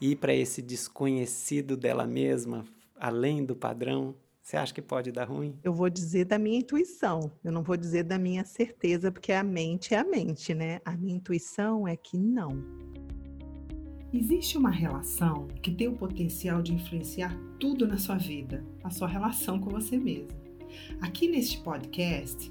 ir para esse desconhecido dela mesma, além do padrão? Você acha que pode dar ruim? Eu vou dizer da minha intuição, eu não vou dizer da minha certeza, porque a mente é a mente, né? A minha intuição é que não. Existe uma relação que tem o potencial de influenciar tudo na sua vida, a sua relação com você mesmo. Aqui neste podcast,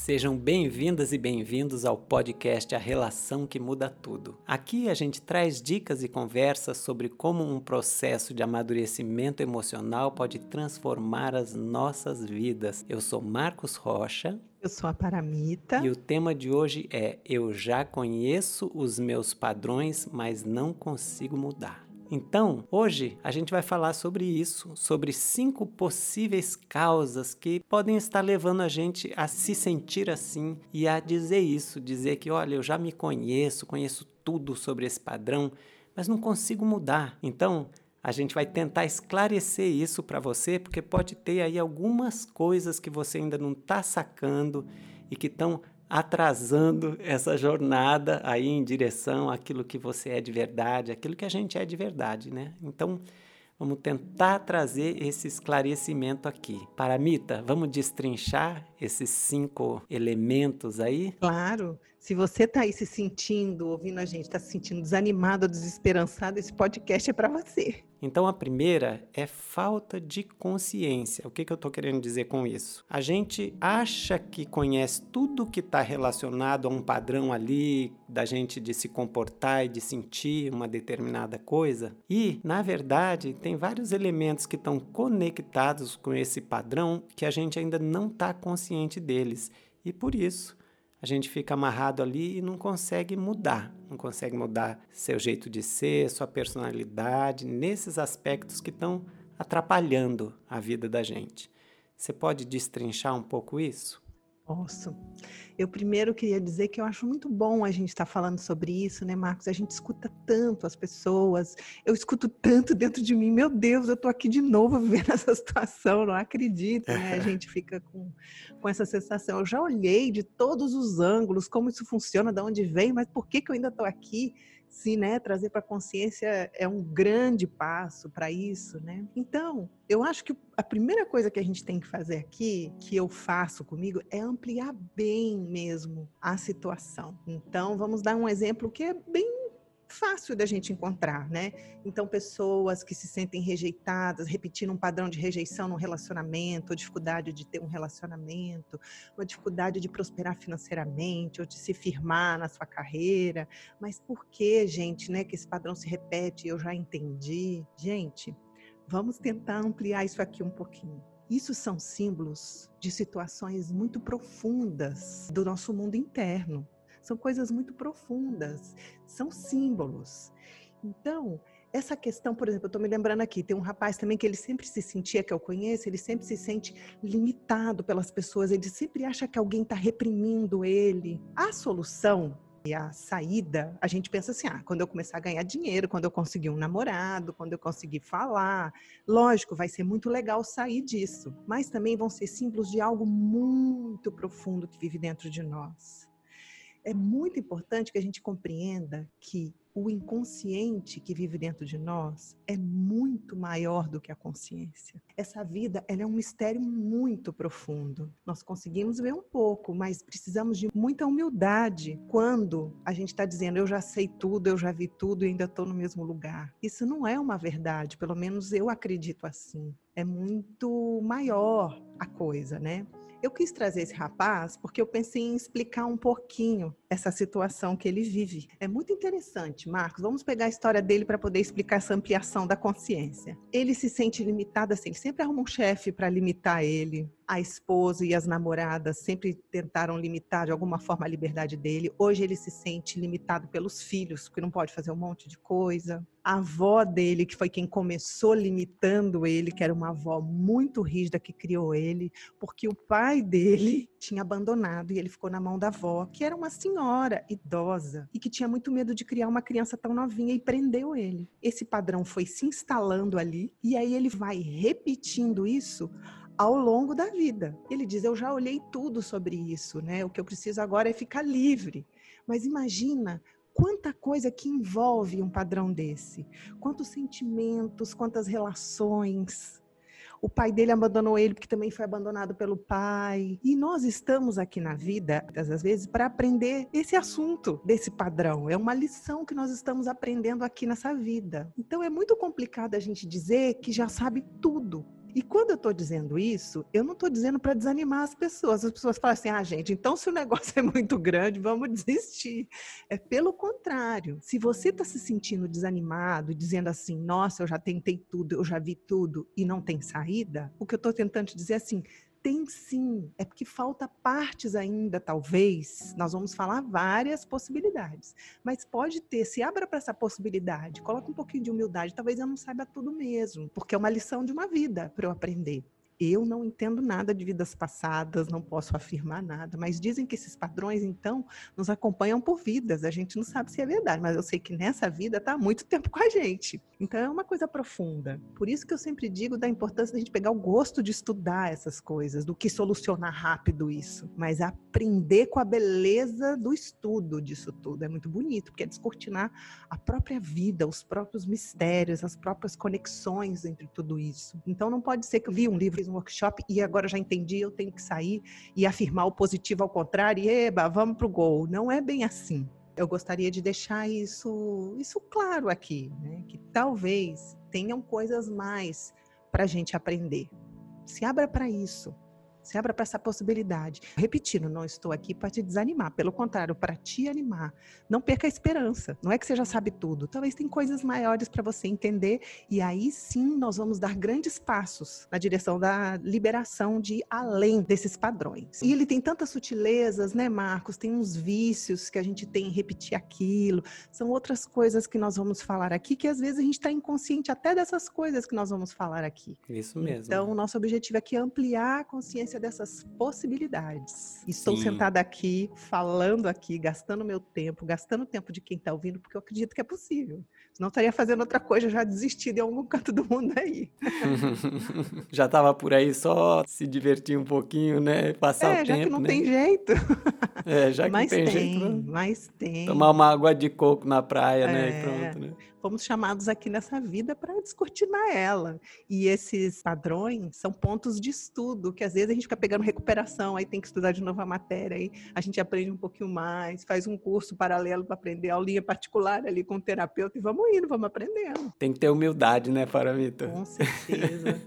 Sejam bem-vindas e bem-vindos ao podcast A Relação que Muda Tudo. Aqui a gente traz dicas e conversas sobre como um processo de amadurecimento emocional pode transformar as nossas vidas. Eu sou Marcos Rocha. Eu sou a Paramita. E o tema de hoje é Eu já conheço os meus padrões, mas não consigo mudar. Então, hoje a gente vai falar sobre isso, sobre cinco possíveis causas que podem estar levando a gente a se sentir assim e a dizer isso, dizer que, olha, eu já me conheço, conheço tudo sobre esse padrão, mas não consigo mudar. Então, a gente vai tentar esclarecer isso para você, porque pode ter aí algumas coisas que você ainda não está sacando e que estão atrasando essa jornada aí em direção àquilo que você é de verdade, aquilo que a gente é de verdade, né? Então, vamos tentar trazer esse esclarecimento aqui. Paramita, vamos destrinchar esses cinco elementos aí? Claro. Se você está aí se sentindo, ouvindo a gente, está se sentindo desanimado, desesperançado, esse podcast é para você. Então, a primeira é falta de consciência. O que, que eu estou querendo dizer com isso? A gente acha que conhece tudo que está relacionado a um padrão ali, da gente de se comportar e de sentir uma determinada coisa, e, na verdade, tem vários elementos que estão conectados com esse padrão que a gente ainda não está consciente deles. E por isso, a gente fica amarrado ali e não consegue mudar, não consegue mudar seu jeito de ser, sua personalidade, nesses aspectos que estão atrapalhando a vida da gente. Você pode destrinchar um pouco isso? Posso. Eu primeiro queria dizer que eu acho muito bom a gente estar tá falando sobre isso, né, Marcos? A gente escuta tanto as pessoas, eu escuto tanto dentro de mim, meu Deus, eu tô aqui de novo vivendo essa situação, não acredito, né? A gente fica com, com essa sensação. Eu já olhei de todos os ângulos como isso funciona, de onde vem, mas por que, que eu ainda estou aqui? Se né, trazer para a consciência é um grande passo para isso, né? Então, eu acho que a primeira coisa que a gente tem que fazer aqui, que eu faço comigo, é ampliar bem mesmo a situação. Então, vamos dar um exemplo que é bem fácil da gente encontrar, né? Então, pessoas que se sentem rejeitadas, repetindo um padrão de rejeição no relacionamento, ou dificuldade de ter um relacionamento, uma dificuldade de prosperar financeiramente, ou de se firmar na sua carreira. Mas por que, gente, né, que esse padrão se repete? Eu já entendi. Gente, vamos tentar ampliar isso aqui um pouquinho. Isso são símbolos de situações muito profundas do nosso mundo interno. São coisas muito profundas, são símbolos. Então, essa questão, por exemplo, eu estou me lembrando aqui, tem um rapaz também que ele sempre se sentia, que eu conheço, ele sempre se sente limitado pelas pessoas, ele sempre acha que alguém está reprimindo ele. A solução e a saída, a gente pensa assim: ah, quando eu começar a ganhar dinheiro, quando eu conseguir um namorado, quando eu conseguir falar, lógico, vai ser muito legal sair disso, mas também vão ser símbolos de algo muito profundo que vive dentro de nós é muito importante que a gente compreenda que o inconsciente que vive dentro de nós é muito maior do que a consciência. Essa vida ela é um mistério muito profundo. Nós conseguimos ver um pouco, mas precisamos de muita humildade quando a gente está dizendo eu já sei tudo, eu já vi tudo e ainda estou no mesmo lugar. Isso não é uma verdade, pelo menos eu acredito assim. É muito maior a coisa, né? Eu quis trazer esse rapaz porque eu pensei em explicar um pouquinho essa situação que ele vive. É muito interessante, Marcos. Vamos pegar a história dele para poder explicar essa ampliação da consciência. Ele se sente limitado assim, ele sempre arruma um chefe para limitar ele a esposa e as namoradas sempre tentaram limitar de alguma forma a liberdade dele. Hoje ele se sente limitado pelos filhos, porque não pode fazer um monte de coisa. A avó dele, que foi quem começou limitando ele, que era uma avó muito rígida que criou ele, porque o pai dele tinha abandonado e ele ficou na mão da avó, que era uma senhora senhora idosa e que tinha muito medo de criar uma criança tão novinha e prendeu ele. Esse padrão foi se instalando ali e aí ele vai repetindo isso ao longo da vida. Ele diz: Eu já olhei tudo sobre isso, né? O que eu preciso agora é ficar livre. Mas imagina quanta coisa que envolve um padrão desse. Quantos sentimentos, quantas relações. O pai dele abandonou ele porque também foi abandonado pelo pai. E nós estamos aqui na vida, às vezes, para aprender esse assunto desse padrão. É uma lição que nós estamos aprendendo aqui nessa vida. Então é muito complicado a gente dizer que já sabe tudo. E quando eu estou dizendo isso, eu não estou dizendo para desanimar as pessoas. As pessoas falam assim: ah, gente, então se o negócio é muito grande, vamos desistir. É pelo contrário. Se você está se sentindo desanimado, dizendo assim: nossa, eu já tentei tudo, eu já vi tudo e não tem saída, o que eu estou tentando te dizer é assim: tem sim, é porque falta partes ainda, talvez. Nós vamos falar várias possibilidades, mas pode ter, se abra para essa possibilidade, coloca um pouquinho de humildade, talvez eu não saiba tudo mesmo, porque é uma lição de uma vida para eu aprender. Eu não entendo nada de vidas passadas, não posso afirmar nada, mas dizem que esses padrões, então, nos acompanham por vidas. A gente não sabe se é verdade, mas eu sei que nessa vida está há muito tempo com a gente. Então, é uma coisa profunda. Por isso que eu sempre digo da importância da gente pegar o gosto de estudar essas coisas, do que solucionar rápido isso, mas aprender com a beleza do estudo disso tudo. É muito bonito, porque é descortinar a própria vida, os próprios mistérios, as próprias conexões entre tudo isso. Então, não pode ser que eu um livro um workshop e agora já entendi, eu tenho que sair e afirmar o positivo ao contrário, e eba, vamos para o gol. Não é bem assim. Eu gostaria de deixar isso, isso claro aqui, né? que talvez tenham coisas mais para a gente aprender. Se abra para isso. Se abra para essa possibilidade. Repetindo, não estou aqui para te desanimar, pelo contrário, para te animar. Não perca a esperança. Não é que você já sabe tudo. Talvez tem coisas maiores para você entender e aí sim nós vamos dar grandes passos na direção da liberação de além desses padrões. E ele tem tantas sutilezas, né, Marcos? Tem uns vícios que a gente tem em repetir aquilo. São outras coisas que nós vamos falar aqui que às vezes a gente está inconsciente até dessas coisas que nós vamos falar aqui. Isso mesmo. Então, o nosso objetivo aqui é ampliar a consciência consciência dessas possibilidades. Estou Sim. sentada aqui, falando aqui, gastando meu tempo, gastando o tempo de quem está ouvindo, porque eu acredito que é possível. Senão estaria fazendo outra coisa, já desistido em algum canto do mundo aí. já estava por aí só se divertir um pouquinho, né? Passar é, o tempo. já que não né? tem jeito. É, já que mas tem, tem jeito. Né? Mas tem. Tomar uma água de coco na praia, é. né? E pronto, né? fomos chamados aqui nessa vida para descortinar ela. E esses padrões são pontos de estudo, que às vezes a gente fica pegando recuperação, aí tem que estudar de novo a matéria, aí a gente aprende um pouquinho mais, faz um curso paralelo para aprender aulinha particular ali com o terapeuta e vamos indo, vamos aprendendo. Tem que ter humildade, né, Paramita? Com certeza.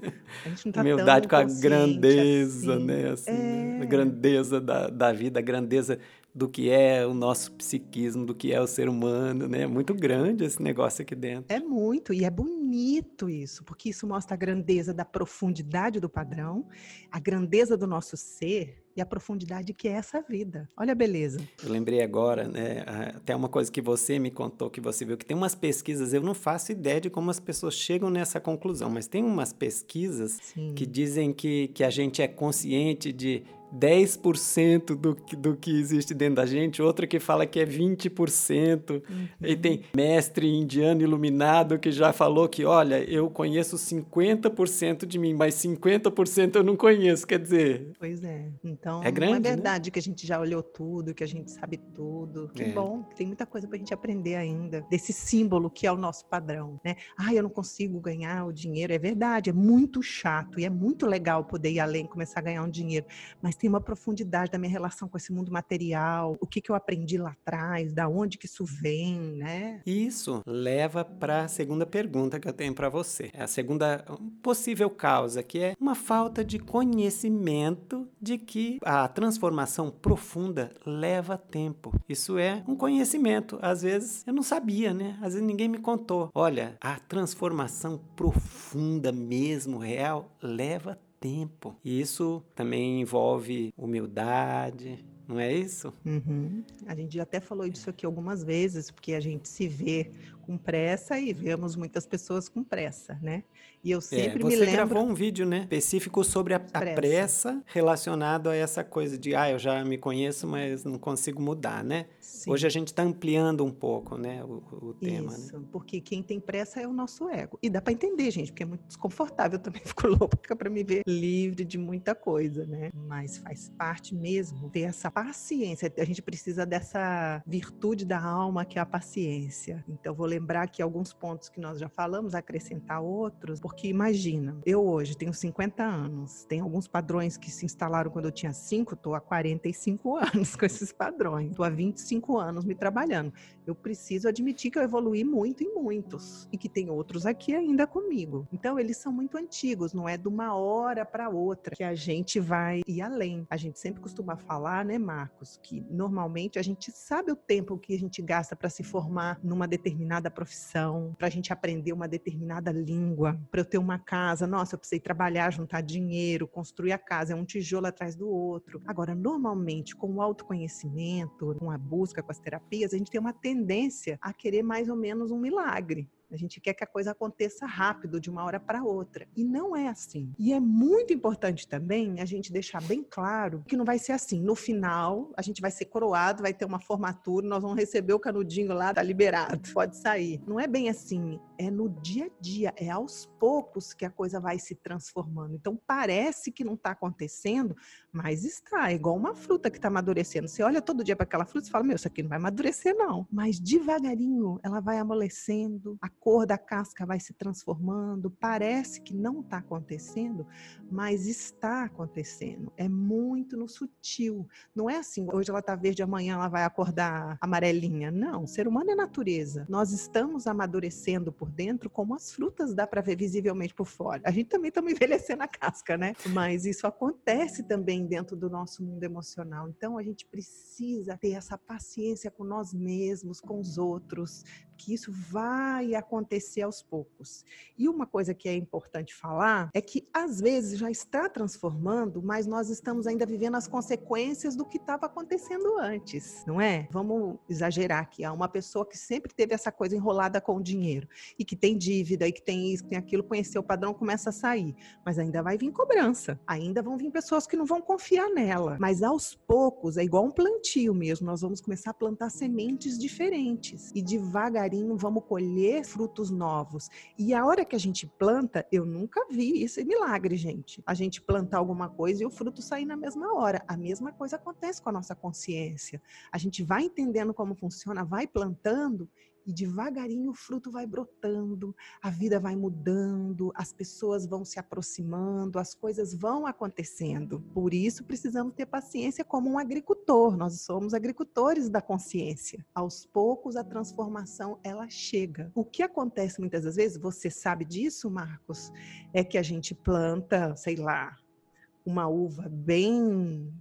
A gente não tá humildade com a grandeza, assim. né? Assim, é... A grandeza da, da vida, a grandeza do que é o nosso psiquismo, do que é o ser humano, né? É muito grande esse negócio aqui dentro. É muito, e é bonito isso, porque isso mostra a grandeza da profundidade do padrão, a grandeza do nosso ser e a profundidade que é essa vida. Olha a beleza. Eu lembrei agora, né? Até uma coisa que você me contou, que você viu, que tem umas pesquisas, eu não faço ideia de como as pessoas chegam nessa conclusão, mas tem umas pesquisas Sim. que dizem que, que a gente é consciente de 10% do que, do que existe dentro da gente, outra que fala que é 20%. Uhum. E tem mestre indiano iluminado que já falou que, olha, eu conheço 50% de mim, mas 50% eu não conheço. Quer dizer. Pois é. Então, é, grande, é verdade né? que a gente já olhou tudo, que a gente sabe tudo. Que é. bom, tem muita coisa para a gente aprender ainda desse símbolo que é o nosso padrão, né? Ah, eu não consigo ganhar o dinheiro. É verdade, é muito chato e é muito legal poder ir além, começar a ganhar um dinheiro. Mas tem uma profundidade da minha relação com esse mundo material, o que, que eu aprendi lá atrás, da onde que isso vem, né? Isso leva para a segunda pergunta que eu tenho para você. É a segunda possível causa, que é uma falta de conhecimento de que a transformação profunda leva tempo. Isso é um conhecimento. Às vezes eu não sabia, né? Às vezes ninguém me contou. Olha, a transformação profunda mesmo, real, leva tempo tempo. E isso também envolve humildade, não é isso? Uhum. A gente já até falou disso aqui algumas vezes, porque a gente se vê com pressa e vemos muitas pessoas com pressa, né? E eu É, sempre me você lembro gravou um vídeo, né, específico sobre a, a Pressa. pressa relacionado a essa coisa de, ah, eu já me conheço, mas não consigo mudar, né? Sim. Hoje a gente está ampliando um pouco, né, o, o tema, né? Isso, porque quem tem pressa é o nosso ego. E dá para entender, gente, porque é muito desconfortável. Eu também fico louca para me ver livre de muita coisa, né? Mas faz parte mesmo ter essa paciência. A gente precisa dessa virtude da alma que é a paciência. Então, vou lembrar aqui alguns pontos que nós já falamos, acrescentar outros, porque imagina, eu hoje tenho 50 anos, tem alguns padrões que se instalaram quando eu tinha 5, estou há 45 anos com esses padrões, estou há 25 anos me trabalhando eu preciso admitir que eu evoluí muito em muitos e que tem outros aqui ainda comigo. Então, eles são muito antigos, não é de uma hora para outra que a gente vai ir além. A gente sempre costuma falar, né, Marcos, que normalmente a gente sabe o tempo que a gente gasta para se formar numa determinada profissão, para a gente aprender uma determinada língua, para eu ter uma casa. Nossa, eu precisei trabalhar, juntar dinheiro, construir a casa, é um tijolo atrás do outro. Agora, normalmente, com o autoconhecimento, com a busca, com as terapias, a gente tem uma tendência a querer mais ou menos um milagre. A gente quer que a coisa aconteça rápido, de uma hora para outra. E não é assim. E é muito importante também a gente deixar bem claro que não vai ser assim. No final, a gente vai ser coroado, vai ter uma formatura, nós vamos receber o canudinho lá, tá liberado, pode sair. Não é bem assim. É no dia a dia, é aos poucos que a coisa vai se transformando. Então parece que não está acontecendo, mas está. É igual uma fruta que está amadurecendo. Você olha todo dia para aquela fruta e fala: Meu, isso aqui não vai amadurecer, não. Mas devagarinho ela vai amolecendo, a cor da casca vai se transformando. Parece que não está acontecendo, mas está acontecendo. É muito no sutil. Não é assim, hoje ela está verde, amanhã ela vai acordar amarelinha. Não, o ser humano é natureza. Nós estamos amadurecendo por dentro como as frutas dá para ver visivelmente por fora. A gente também está envelhecendo a casca, né? Mas isso acontece também dentro do nosso mundo emocional. Então a gente precisa ter essa paciência com nós mesmos, com os outros, que isso vai acontecer aos poucos. E uma coisa que é importante falar é que às vezes já está transformando, mas nós estamos ainda vivendo as consequências do que estava acontecendo antes, não é? Vamos exagerar aqui. Há uma pessoa que sempre teve essa coisa enrolada com o dinheiro e que tem dívida e que tem isso, que tem aquilo, conheceu o padrão, começa a sair, mas ainda vai vir cobrança. Ainda vão vir pessoas que não vão confiar nela, mas aos poucos é igual um plantio mesmo. Nós vamos começar a plantar sementes diferentes e devagarinho vamos colher frutos novos. E a hora que a gente planta, eu nunca vi isso é milagre, gente. A gente plantar alguma coisa e o fruto sair na mesma hora. A mesma coisa acontece com a nossa consciência. A gente vai entendendo como funciona, vai plantando e devagarinho o fruto vai brotando, a vida vai mudando, as pessoas vão se aproximando, as coisas vão acontecendo. Por isso precisamos ter paciência como um agricultor. Nós somos agricultores da consciência. Aos poucos a transformação ela chega. O que acontece muitas das vezes, você sabe disso, Marcos, é que a gente planta, sei lá, uma uva bem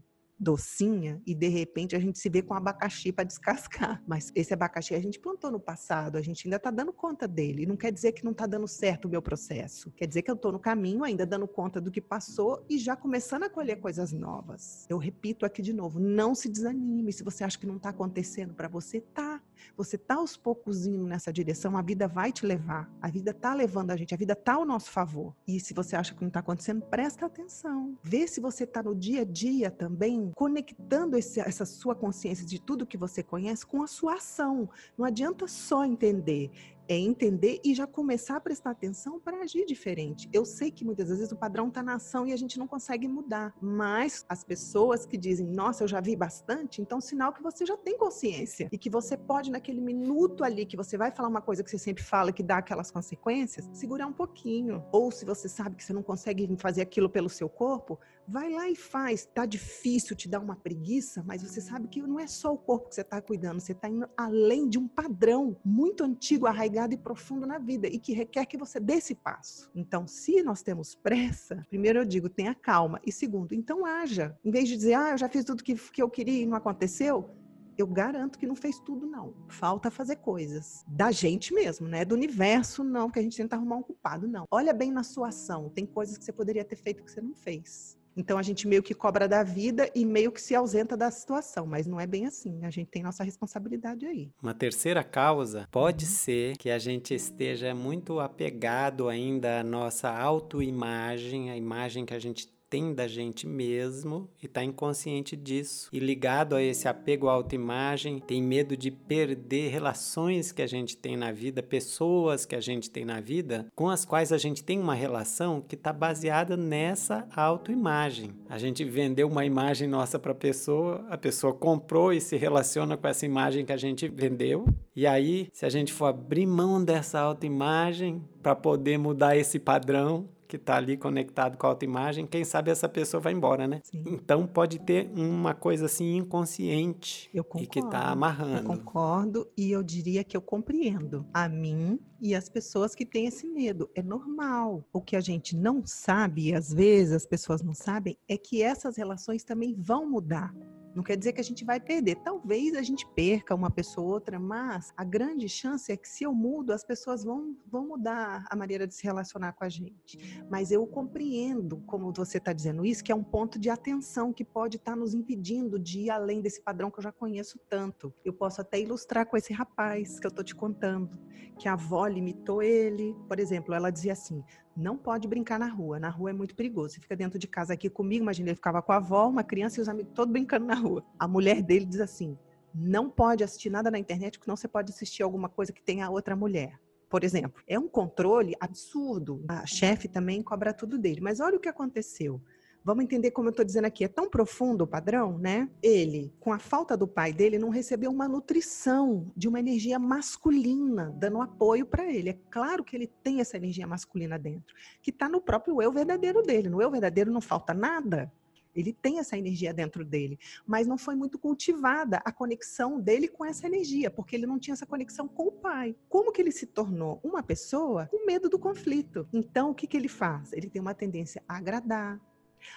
docinha e de repente a gente se vê com abacaxi para descascar. Mas esse abacaxi a gente plantou no passado, a gente ainda está dando conta dele. Não quer dizer que não está dando certo o meu processo. Quer dizer que eu estou no caminho ainda dando conta do que passou e já começando a colher coisas novas. Eu repito aqui de novo, não se desanime. Se você acha que não está acontecendo para você, tá. Você tá aos poucos indo nessa direção, a vida vai te levar. A vida tá levando a gente, a vida tá ao nosso favor. E se você acha que não está acontecendo, presta atenção. Vê se você está no dia a dia também conectando esse, essa sua consciência de tudo que você conhece com a sua ação. Não adianta só entender é entender e já começar a prestar atenção para agir diferente. Eu sei que muitas vezes o padrão está na ação e a gente não consegue mudar, mas as pessoas que dizem, nossa, eu já vi bastante, então sinal que você já tem consciência e que você pode, naquele minuto ali que você vai falar uma coisa que você sempre fala que dá aquelas consequências, segurar um pouquinho. Ou se você sabe que você não consegue fazer aquilo pelo seu corpo, vai lá e faz. Tá difícil, te dá uma preguiça, mas você sabe que não é só o corpo que você está cuidando, você está indo além de um padrão muito antigo, arraigado e profundo na vida e que requer que você dê esse passo. Então, se nós temos pressa, primeiro eu digo, tenha calma. E segundo, então haja. Em vez de dizer, ah, eu já fiz tudo que, que eu queria e não aconteceu, eu garanto que não fez tudo, não. Falta fazer coisas. Da gente mesmo, né? Do universo, não, que a gente tenta arrumar um culpado, não. Olha bem na sua ação. Tem coisas que você poderia ter feito que você não fez. Então a gente meio que cobra da vida e meio que se ausenta da situação, mas não é bem assim. A gente tem nossa responsabilidade aí. Uma terceira causa pode ser que a gente esteja muito apegado ainda à nossa autoimagem, a imagem que a gente tem da gente mesmo e está inconsciente disso. E ligado a esse apego à autoimagem, tem medo de perder relações que a gente tem na vida, pessoas que a gente tem na vida, com as quais a gente tem uma relação que está baseada nessa autoimagem. A gente vendeu uma imagem nossa para a pessoa, a pessoa comprou e se relaciona com essa imagem que a gente vendeu. E aí, se a gente for abrir mão dessa autoimagem para poder mudar esse padrão, que está ali conectado com a autoimagem, quem sabe essa pessoa vai embora, né? Sim. Então pode ter uma coisa assim inconsciente e que está amarrando. Eu concordo e eu diria que eu compreendo a mim e as pessoas que têm esse medo. É normal. O que a gente não sabe, e às vezes as pessoas não sabem, é que essas relações também vão mudar. Não quer dizer que a gente vai perder. Talvez a gente perca uma pessoa ou outra, mas a grande chance é que se eu mudo, as pessoas vão, vão mudar a maneira de se relacionar com a gente. Mas eu compreendo, como você está dizendo isso, que é um ponto de atenção que pode estar tá nos impedindo de ir além desse padrão que eu já conheço tanto. Eu posso até ilustrar com esse rapaz que eu estou te contando, que a avó limitou ele. Por exemplo, ela dizia assim: não pode brincar na rua. Na rua é muito perigoso. Você fica dentro de casa aqui comigo, imagina, ele ficava com a avó, uma criança e os amigos todos brincando na rua. A mulher dele diz assim: não pode assistir nada na internet, porque não você pode assistir alguma coisa que tenha outra mulher. Por exemplo, é um controle absurdo. A chefe também cobra tudo dele. Mas olha o que aconteceu. Vamos entender como eu estou dizendo aqui, é tão profundo o padrão, né? Ele, com a falta do pai dele, não recebeu uma nutrição de uma energia masculina, dando apoio para ele. É claro que ele tem essa energia masculina dentro, que está no próprio eu verdadeiro dele. No eu verdadeiro não falta nada. Ele tem essa energia dentro dele, mas não foi muito cultivada a conexão dele com essa energia, porque ele não tinha essa conexão com o pai. Como que ele se tornou uma pessoa com medo do conflito? Então, o que, que ele faz? Ele tem uma tendência a agradar,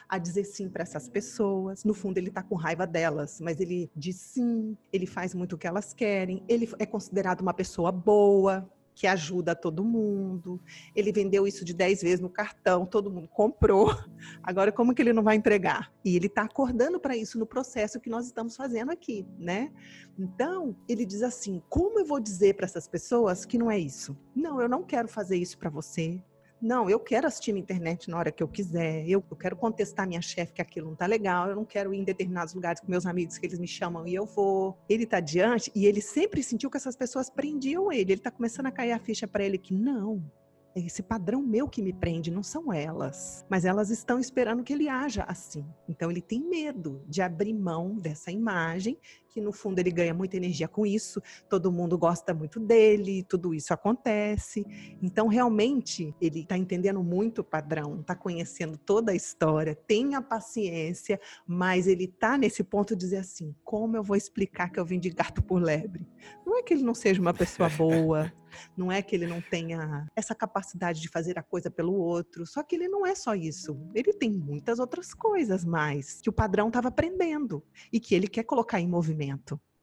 a dizer sim para essas pessoas. No fundo, ele está com raiva delas, mas ele diz sim, ele faz muito o que elas querem, ele é considerado uma pessoa boa, que ajuda todo mundo. Ele vendeu isso de 10 vezes no cartão, todo mundo comprou. Agora, como que ele não vai entregar? E ele está acordando para isso no processo que nós estamos fazendo aqui, né? Então, ele diz assim: como eu vou dizer para essas pessoas que não é isso? Não, eu não quero fazer isso para você. Não, eu quero assistir na internet na hora que eu quiser. Eu, eu quero contestar minha chefe que aquilo não tá legal. Eu não quero ir em determinados lugares com meus amigos que eles me chamam e eu vou. Ele tá diante e ele sempre sentiu que essas pessoas prendiam ele. Ele tá começando a cair a ficha para ele que não, é esse padrão meu que me prende, não são elas. Mas elas estão esperando que ele haja assim. Então ele tem medo de abrir mão dessa imagem, que no fundo ele ganha muita energia com isso, todo mundo gosta muito dele, tudo isso acontece. Então realmente ele está entendendo muito o padrão, está conhecendo toda a história, tem a paciência, mas ele está nesse ponto de dizer assim: como eu vou explicar que eu vim de gato por lebre? Não é que ele não seja uma pessoa boa, não é que ele não tenha essa capacidade de fazer a coisa pelo outro, só que ele não é só isso. Ele tem muitas outras coisas mais que o padrão estava aprendendo e que ele quer colocar em movimento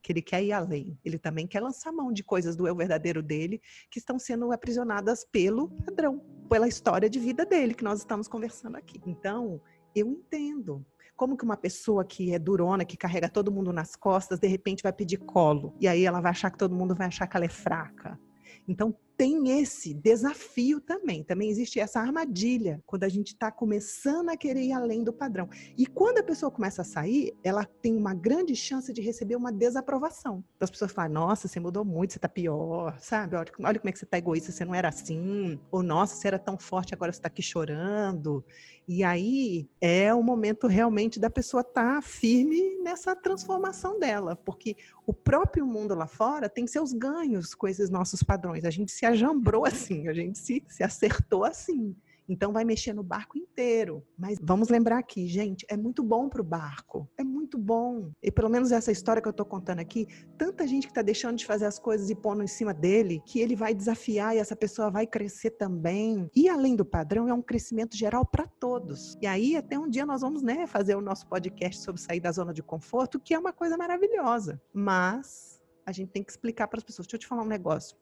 que ele quer ir além. Ele também quer lançar mão de coisas do eu verdadeiro dele que estão sendo aprisionadas pelo padrão, pela história de vida dele que nós estamos conversando aqui. Então, eu entendo. Como que uma pessoa que é durona, que carrega todo mundo nas costas, de repente vai pedir colo. E aí ela vai achar que todo mundo vai achar que ela é fraca. Então, tem esse desafio também. Também existe essa armadilha quando a gente está começando a querer ir além do padrão. E quando a pessoa começa a sair, ela tem uma grande chance de receber uma desaprovação. Então, as pessoas falam: Nossa, você mudou muito, você está pior, sabe? Olha, olha como é que você está egoísta, você não era assim. Ou Nossa, você era tão forte, agora você está aqui chorando. E aí é o momento realmente da pessoa estar tá firme nessa transformação dela, porque o próprio mundo lá fora tem seus ganhos com esses nossos padrões. A gente se ajambrou assim, a gente se, se acertou assim. Então vai mexer no barco inteiro. Mas vamos lembrar aqui, gente, é muito bom para o barco. É muito bom. E pelo menos essa história que eu estou contando aqui, tanta gente que está deixando de fazer as coisas e pondo em cima dele, que ele vai desafiar e essa pessoa vai crescer também. E além do padrão, é um crescimento geral para todos. E aí até um dia nós vamos, né, fazer o nosso podcast sobre sair da zona de conforto, que é uma coisa maravilhosa. Mas a gente tem que explicar para as pessoas. Deixa eu te falar um negócio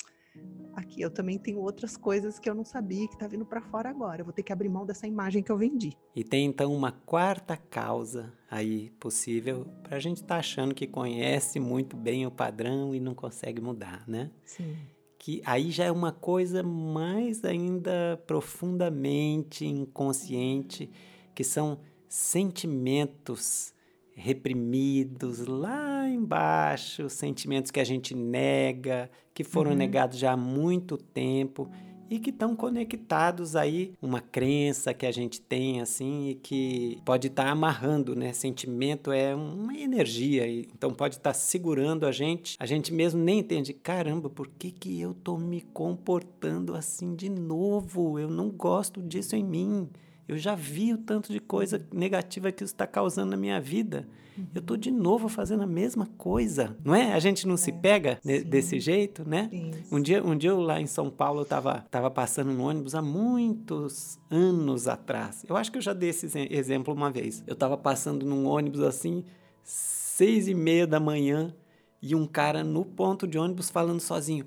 aqui eu também tenho outras coisas que eu não sabia que está vindo para fora agora. Eu vou ter que abrir mão dessa imagem que eu vendi. E tem então uma quarta causa aí possível para a gente estar tá achando que conhece muito bem o padrão e não consegue mudar, né? Sim. Que aí já é uma coisa mais ainda profundamente inconsciente, que são sentimentos reprimidos lá embaixo, sentimentos que a gente nega, que foram uhum. negados já há muito tempo e que estão conectados aí uma crença que a gente tem assim e que pode estar tá amarrando, né? Sentimento é uma energia, então pode estar tá segurando a gente. A gente mesmo nem entende, caramba, por que que eu tô me comportando assim de novo? Eu não gosto disso em mim. Eu já vi o tanto de coisa negativa que isso está causando na minha vida. Uhum. Eu estou de novo fazendo a mesma coisa, não é? A gente não é, se pega sim. desse jeito, né? Um dia, um dia eu lá em São Paulo eu estava tava passando no ônibus há muitos anos atrás. Eu acho que eu já dei esse exemplo uma vez. Eu estava passando num ônibus assim, seis e meia da manhã, e um cara no ponto de ônibus falando sozinho.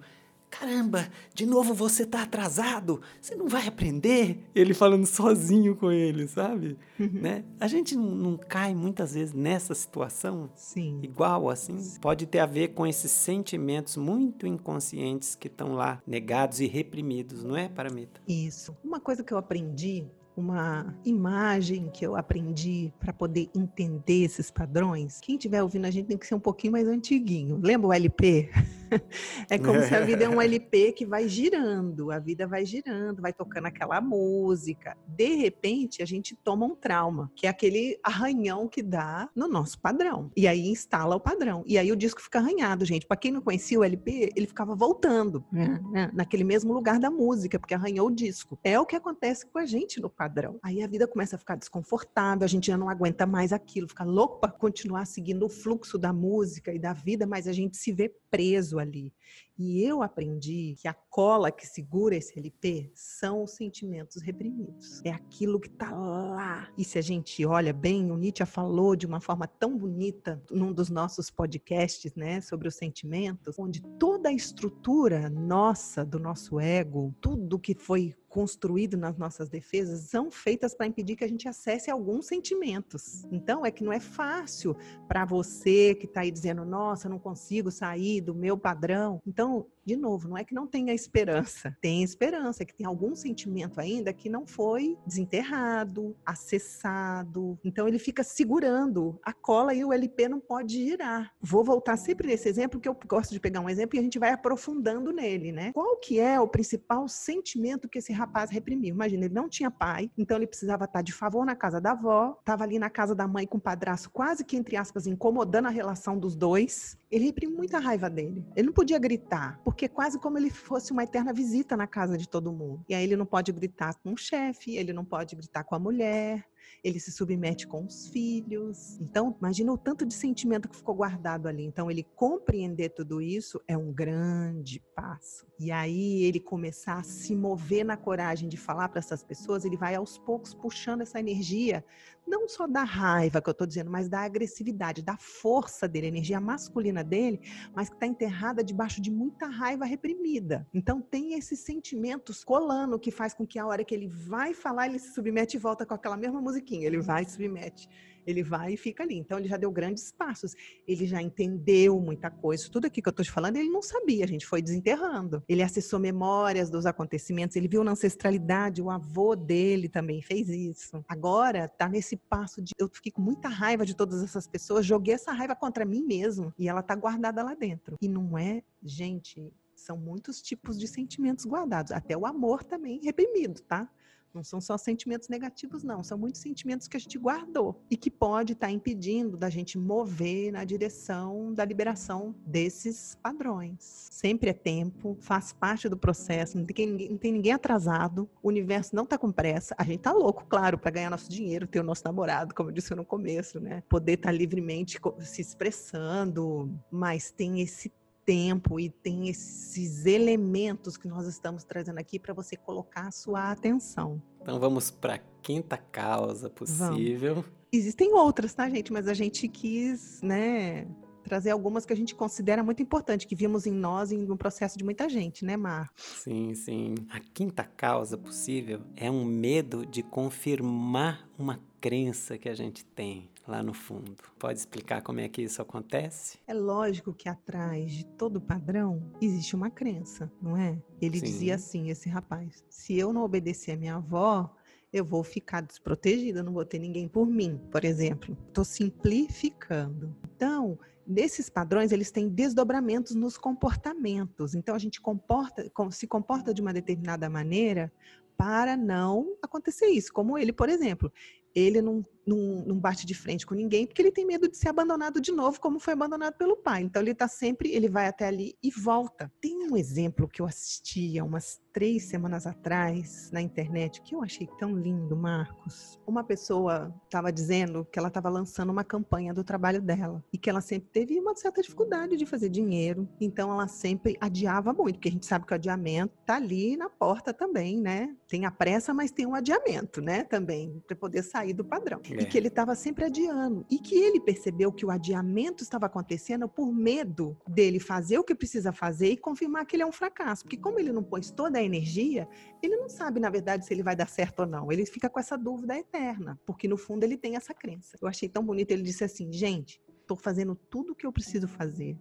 Caramba, de novo você tá atrasado, você não vai aprender? Ele falando sozinho com ele, sabe? Uhum. Né? A gente não, não, cai muitas vezes nessa situação Sim. igual assim. Sim. Pode ter a ver com esses sentimentos muito inconscientes que estão lá negados e reprimidos, não é, Paramita? Isso. Uma coisa que eu aprendi uma imagem que eu aprendi para poder entender esses padrões. Quem estiver ouvindo a gente tem que ser um pouquinho mais antiguinho. Lembra o LP? é como se a vida é um LP que vai girando, a vida vai girando, vai tocando aquela música. De repente, a gente toma um trauma, que é aquele arranhão que dá no nosso padrão. E aí instala o padrão. E aí o disco fica arranhado, gente. Para quem não conhecia o LP, ele ficava voltando né, né, naquele mesmo lugar da música, porque arranhou o disco. É o que acontece com a gente no padrão. Aí a vida começa a ficar desconfortável, a gente já não aguenta mais aquilo, fica louco para continuar seguindo o fluxo da música e da vida, mas a gente se vê preso ali. E eu aprendi que a cola que segura esse LP são os sentimentos reprimidos. É aquilo que está lá. E se a gente olha bem, o Nietzsche falou de uma forma tão bonita num dos nossos podcasts, né, sobre os sentimentos, onde toda a estrutura nossa, do nosso ego, tudo que foi construído nas nossas defesas são feitas para impedir que a gente acesse alguns sentimentos. Então, é que não é fácil para você que está aí dizendo, nossa, não consigo sair do meu padrão. Então, de novo, não é que não tenha esperança. Tem esperança, é que tem algum sentimento ainda que não foi desenterrado, acessado. Então ele fica segurando a cola e o LP não pode girar. Vou voltar sempre nesse exemplo, que eu gosto de pegar um exemplo e a gente vai aprofundando nele, né? Qual que é o principal sentimento que esse rapaz reprimiu? Imagina, ele não tinha pai, então ele precisava estar de favor na casa da avó, estava ali na casa da mãe com o padrasto, quase que, entre aspas, incomodando a relação dos dois. Ele reprimiu muita raiva dele. Ele não podia gritar, porque é quase como ele fosse uma eterna visita na casa de todo mundo. E aí ele não pode gritar com o chefe, ele não pode gritar com a mulher, ele se submete com os filhos. Então, imagina o tanto de sentimento que ficou guardado ali. Então, ele compreender tudo isso é um grande passo. E aí, ele começar a se mover na coragem de falar para essas pessoas, ele vai aos poucos puxando essa energia, não só da raiva que eu estou dizendo, mas da agressividade, da força dele, a energia masculina dele, mas que está enterrada debaixo de muita raiva reprimida. Então, tem esses sentimentos colando que faz com que a hora que ele vai falar, ele se submete e volta com aquela mesma musiquinha. Ele vai e submete. Ele vai e fica ali. Então, ele já deu grandes passos. Ele já entendeu muita coisa. Tudo aqui que eu estou te falando, ele não sabia. A gente foi desenterrando. Ele acessou memórias dos acontecimentos. Ele viu na ancestralidade. O avô dele também fez isso. Agora, tá nesse passo de. Eu fiquei com muita raiva de todas essas pessoas. Joguei essa raiva contra mim mesmo. E ela tá guardada lá dentro. E não é, gente, são muitos tipos de sentimentos guardados. Até o amor também reprimido, tá? Não são só sentimentos negativos, não. São muitos sentimentos que a gente guardou e que pode estar tá impedindo da gente mover na direção da liberação desses padrões. Sempre é tempo, faz parte do processo, não tem ninguém, não tem ninguém atrasado, o universo não está com pressa. A gente tá louco, claro, para ganhar nosso dinheiro, ter o nosso namorado, como eu disse no começo, né? Poder estar tá livremente se expressando, mas tem esse tempo e tem esses elementos que nós estamos trazendo aqui para você colocar a sua atenção. Então vamos para a quinta causa possível. Vamos. Existem outras, tá, gente? Mas a gente quis, né, trazer algumas que a gente considera muito importante, que vimos em nós e no processo de muita gente, né, Mar? Sim, sim. A quinta causa possível é um medo de confirmar uma crença que a gente tem lá no fundo. Pode explicar como é que isso acontece? É lógico que atrás de todo padrão existe uma crença, não é? Ele Sim. dizia assim, esse rapaz: se eu não obedecer a minha avó, eu vou ficar desprotegida, não vou ter ninguém por mim, por exemplo. Estou simplificando. Então, desses padrões, eles têm desdobramentos nos comportamentos. Então, a gente comporta, se comporta de uma determinada maneira para não acontecer isso. Como ele, por exemplo, ele não não, bate de frente com ninguém, porque ele tem medo de ser abandonado de novo, como foi abandonado pelo pai. Então ele está sempre, ele vai até ali e volta. Tem um exemplo que eu assisti há umas três semanas atrás na internet que eu achei tão lindo, Marcos. Uma pessoa estava dizendo que ela estava lançando uma campanha do trabalho dela e que ela sempre teve uma certa dificuldade de fazer dinheiro, então ela sempre adiava muito, porque a gente sabe que o adiamento tá ali na porta também, né? Tem a pressa, mas tem um adiamento, né? Também para poder sair do padrão. É. E que ele estava sempre adiando. E que ele percebeu que o adiamento estava acontecendo por medo dele fazer o que precisa fazer e confirmar que ele é um fracasso. Porque como ele não pôs toda a energia, ele não sabe, na verdade, se ele vai dar certo ou não. Ele fica com essa dúvida eterna. Porque no fundo ele tem essa crença. Eu achei tão bonito. Ele disse assim, gente, estou fazendo tudo o que eu preciso fazer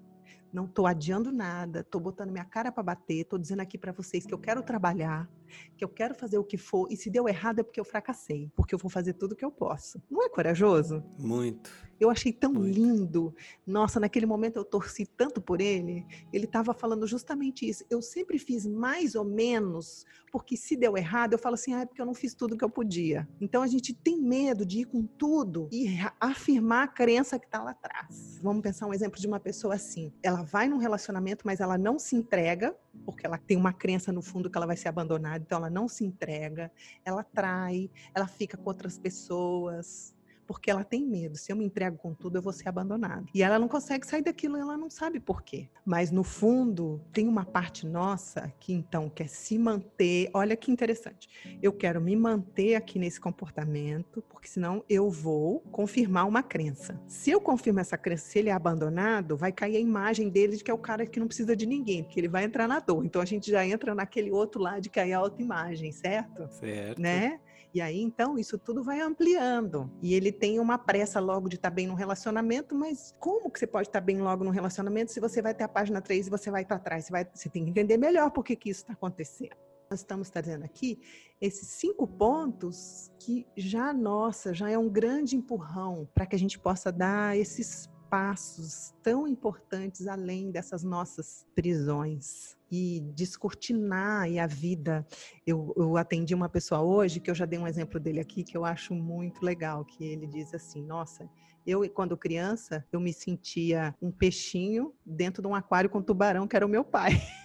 não estou adiando nada, estou botando minha cara para bater, estou dizendo aqui para vocês que eu quero trabalhar, que eu quero fazer o que for, e se deu errado é porque eu fracassei, porque eu vou fazer tudo o que eu posso. Não é corajoso? Muito. Eu achei tão Muito. lindo. Nossa, naquele momento eu torci tanto por ele. Ele estava falando justamente isso. Eu sempre fiz mais ou menos, porque se deu errado, eu falo assim, ah, é porque eu não fiz tudo que eu podia. Então a gente tem medo de ir com tudo e afirmar a crença que está lá atrás. Vamos pensar um exemplo de uma pessoa assim. Ela vai num relacionamento, mas ela não se entrega, porque ela tem uma crença no fundo que ela vai ser abandonada, então ela não se entrega, ela trai, ela fica com outras pessoas, porque ela tem medo. Se eu me entrego com tudo, eu vou ser abandonada. E ela não consegue sair daquilo, ela não sabe por quê. Mas no fundo, tem uma parte nossa que então quer se manter. Olha que interessante. Eu quero me manter aqui nesse comportamento, porque senão eu vou confirmar uma crença. Se eu confirmo essa crença, se ele é abandonado, vai cair a imagem dele de que é o cara que não precisa de ninguém, porque ele vai entrar na dor. Então a gente já entra naquele outro lado de cair a autoimagem, certo? Certo. Né? E aí, então, isso tudo vai ampliando. E ele tem uma pressa logo de estar tá bem no relacionamento, mas como que você pode estar tá bem logo no relacionamento se você vai ter a página 3 e você vai para trás? Você, vai, você tem que entender melhor por que, que isso está acontecendo. Nós estamos trazendo aqui esses cinco pontos que já, nossa, já é um grande empurrão para que a gente possa dar esses passos tão importantes além dessas nossas prisões e descortinar e a vida. Eu, eu atendi uma pessoa hoje que eu já dei um exemplo dele aqui que eu acho muito legal, que ele diz assim: "Nossa, eu quando criança eu me sentia um peixinho dentro de um aquário com um tubarão que era o meu pai".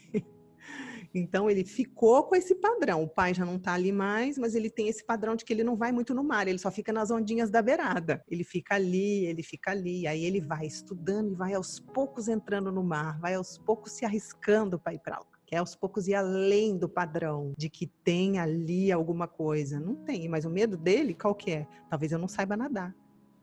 Então ele ficou com esse padrão. O pai já não está ali mais, mas ele tem esse padrão de que ele não vai muito no mar, ele só fica nas ondinhas da beirada. Ele fica ali, ele fica ali, aí ele vai estudando e vai aos poucos entrando no mar, vai aos poucos se arriscando para ir para lá que é aos poucos ir além do padrão de que tem ali alguma coisa. Não tem, mas o medo dele, qual que é? Talvez eu não saiba nadar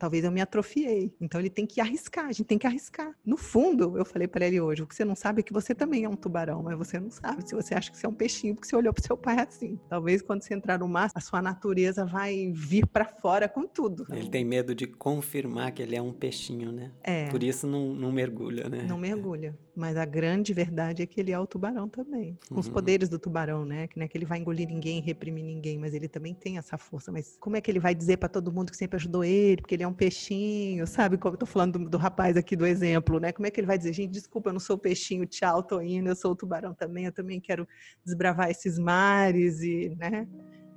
talvez eu me atrofiei. Então ele tem que arriscar, a gente tem que arriscar. No fundo, eu falei para ele hoje, o que você não sabe é que você também é um tubarão, mas você não sabe se você acha que você é um peixinho porque você olhou pro seu pai assim. Talvez quando você entrar no mar, a sua natureza vai vir para fora com tudo. Ele tem medo de confirmar que ele é um peixinho, né? É. Por isso não, não mergulha, né? Não mergulha. Mas a grande verdade é que ele é o tubarão também. Com os uhum. poderes do tubarão, né? Que não é que ele vai engolir ninguém, reprimir ninguém, mas ele também tem essa força. Mas como é que ele vai dizer para todo mundo que sempre ajudou ele, porque ele é um peixinho, sabe? Como eu tô falando do, do, rapaz aqui do exemplo, né? Como é que ele vai dizer, gente, desculpa, eu não sou peixinho, tchau, tô indo, eu sou o tubarão também, eu também quero desbravar esses mares e, né?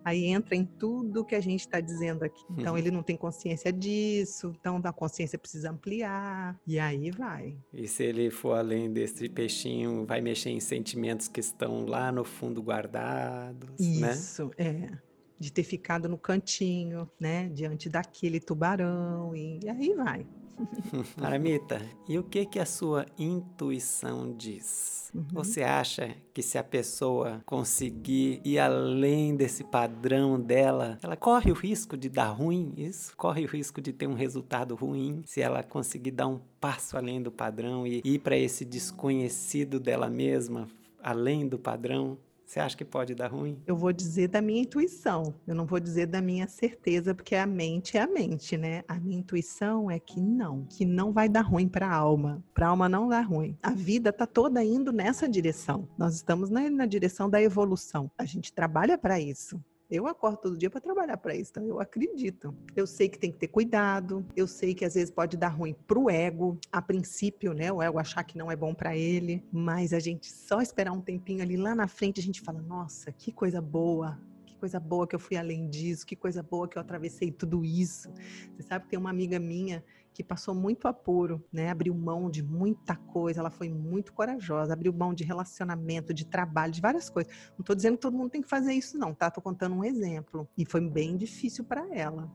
Aí entra em tudo que a gente está dizendo aqui. Então uhum. ele não tem consciência disso, então a consciência precisa ampliar, e aí vai. E se ele for além desse peixinho, vai mexer em sentimentos que estão lá no fundo guardados, Isso, né? é. De ter ficado no cantinho, né, diante daquele tubarão e aí vai. Aramita, e o que que a sua intuição diz? Uhum. Você acha que se a pessoa conseguir ir além desse padrão dela, ela corre o risco de dar ruim? Isso? Corre o risco de ter um resultado ruim se ela conseguir dar um passo além do padrão e ir para esse desconhecido dela mesma, além do padrão? Você acha que pode dar ruim? Eu vou dizer da minha intuição. Eu não vou dizer da minha certeza, porque a mente é a mente, né? A minha intuição é que não, que não vai dar ruim para a alma. Para a alma não dá ruim. A vida tá toda indo nessa direção. Nós estamos na, na direção da evolução. A gente trabalha para isso. Eu acordo todo dia para trabalhar para isso, então eu acredito. Eu sei que tem que ter cuidado, eu sei que às vezes pode dar ruim pro ego, a princípio, né? O ego achar que não é bom para ele, mas a gente só esperar um tempinho ali lá na frente, a gente fala: "Nossa, que coisa boa, que coisa boa que eu fui além disso, que coisa boa que eu atravessei tudo isso. Você sabe que tem uma amiga minha que passou muito apuro, né? Abriu mão de muita coisa, ela foi muito corajosa, abriu mão de relacionamento, de trabalho, de várias coisas. Não estou dizendo que todo mundo tem que fazer isso, não, tá? Estou contando um exemplo. E foi bem difícil para ela.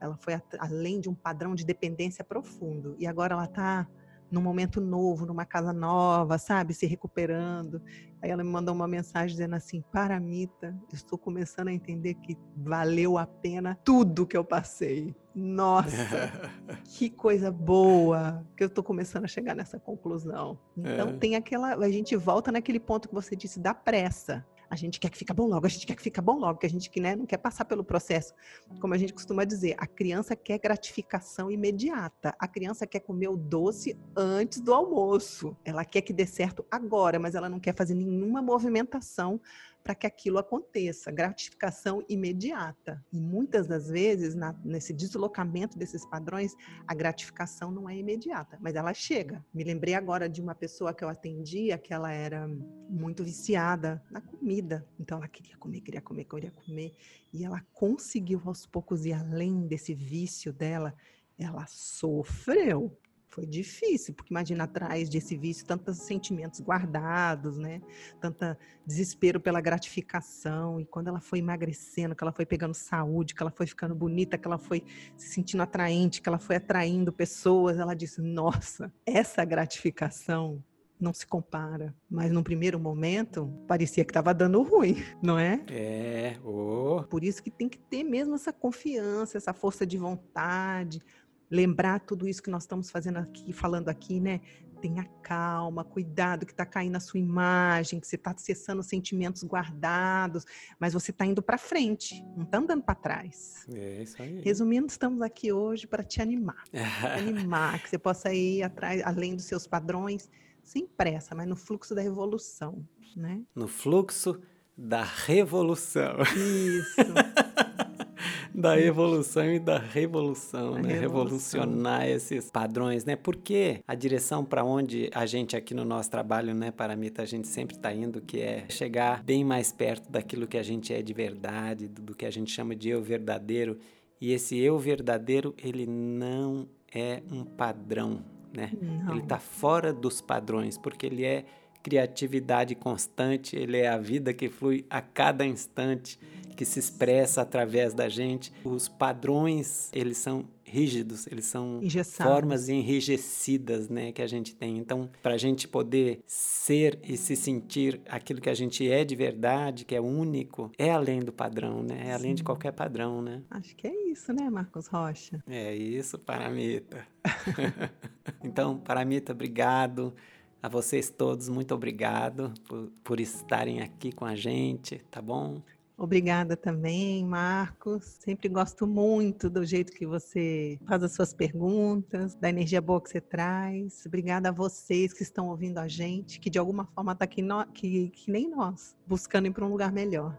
Ela foi além de um padrão de dependência profundo. E agora ela está num momento novo, numa casa nova, sabe? Se recuperando. Aí ela me mandou uma mensagem dizendo assim: Paramita, estou começando a entender que valeu a pena tudo que eu passei. Nossa, que coisa boa que eu estou começando a chegar nessa conclusão. Então é. tem aquela. A gente volta naquele ponto que você disse da pressa. A gente quer que fica bom logo, a gente quer que fica bom logo, que a gente né, não quer passar pelo processo. Como a gente costuma dizer, a criança quer gratificação imediata. A criança quer comer o doce antes do almoço. Ela quer que dê certo agora, mas ela não quer fazer nenhuma movimentação para que aquilo aconteça, gratificação imediata. E muitas das vezes, na, nesse deslocamento desses padrões, a gratificação não é imediata, mas ela chega. Me lembrei agora de uma pessoa que eu atendia que ela era muito viciada na comida. Então ela queria comer, queria comer, queria comer. E ela conseguiu aos poucos ir além desse vício dela. Ela sofreu, foi difícil, porque imagina atrás desse vício tantos sentimentos guardados, né? Tanta desespero pela gratificação. E quando ela foi emagrecendo, que ela foi pegando saúde, que ela foi ficando bonita, que ela foi se sentindo atraente, que ela foi atraindo pessoas, ela disse: "Nossa, essa gratificação não se compara. Mas num primeiro momento, parecia que estava dando ruim, não é? É, oh. Por isso que tem que ter mesmo essa confiança, essa força de vontade, lembrar tudo isso que nós estamos fazendo aqui, falando aqui, né? Tenha calma, cuidado que está caindo a sua imagem, que você está acessando sentimentos guardados, mas você está indo para frente, não está andando para trás. É isso aí. Resumindo, estamos aqui hoje para te animar, animar, que você possa ir atrás, além dos seus padrões, sem pressa, mas no fluxo da evolução, né? No fluxo da revolução. Isso. da evolução e da revolução, né? Revolução. Revolucionar esses padrões, né? Porque a direção para onde a gente aqui no nosso trabalho, né, Paramita, a gente sempre está indo, que é chegar bem mais perto daquilo que a gente é de verdade, do que a gente chama de eu verdadeiro. E esse eu verdadeiro, ele não é um padrão, né? Não. Ele está fora dos padrões, porque ele é criatividade constante, ele é a vida que flui a cada instante que se expressa através da gente. Os padrões, eles são rígidos, eles são Engessados. formas enrijecidas, né, que a gente tem. Então, para a gente poder ser e se sentir aquilo que a gente é de verdade, que é único, é além do padrão, né? É além Sim. de qualquer padrão, né? Acho que é isso, né, Marcos Rocha? É isso, Paramita. então, Paramita, obrigado. A vocês todos, muito obrigado por, por estarem aqui com a gente, tá bom? Obrigada também, Marcos. Sempre gosto muito do jeito que você faz as suas perguntas, da energia boa que você traz. Obrigada a vocês que estão ouvindo a gente, que de alguma forma está aqui, no, que, que nem nós, buscando ir para um lugar melhor.